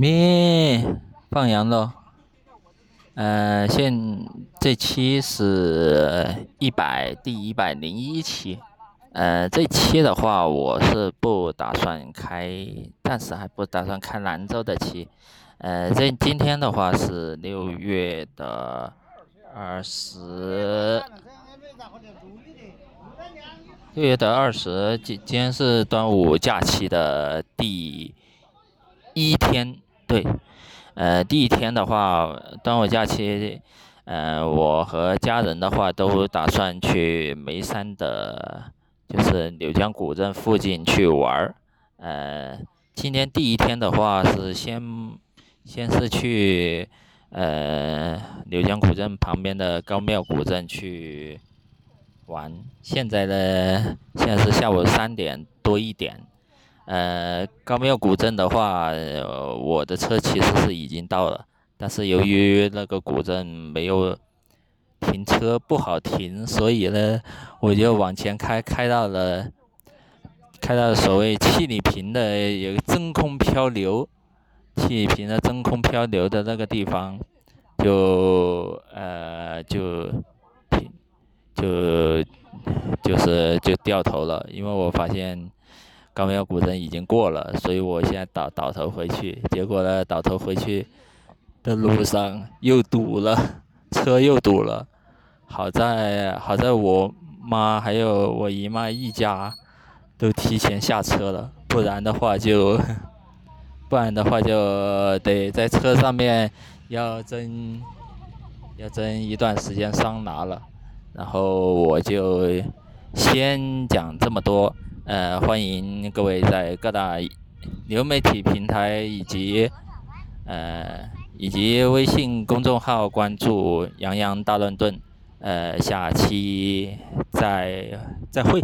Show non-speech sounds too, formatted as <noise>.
咩放羊喽？呃，现这期是一百第一百零一期，呃，这期的话我是不打算开，暂时还不打算开兰州的期，呃，这今天的话是六月的二十，六月的二十，今今天是端午假期的第一天。对，呃，第一天的话，端午假期，呃，我和家人的话都打算去眉山的，就是柳江古镇附近去玩儿。呃，今天第一天的话是先，先是去，呃，柳江古镇旁边的高庙古镇去玩。现在呢，现在是下午三点多一点。呃，高庙古镇的话，我的车其实是已经到了，但是由于那个古镇没有停车不好停，所以呢，我就往前开，开到了，开到所谓七里坪的有真空漂流，七里坪的真空漂流的那个地方，就呃就停，就就是就掉头了，因为我发现。高庙古镇已经过了，所以我现在倒倒头回去。结果呢，倒头回去的路上又堵了，车又堵了。好在好在我妈还有我姨妈一家都提前下车了，不然的话就 <laughs> 不然的话就得在车上面要蒸要蒸一段时间桑拿了。然后我就先讲这么多。呃，欢迎各位在各大流媒体平台以及呃以及微信公众号关注“杨洋大乱炖”。呃，下期再再会。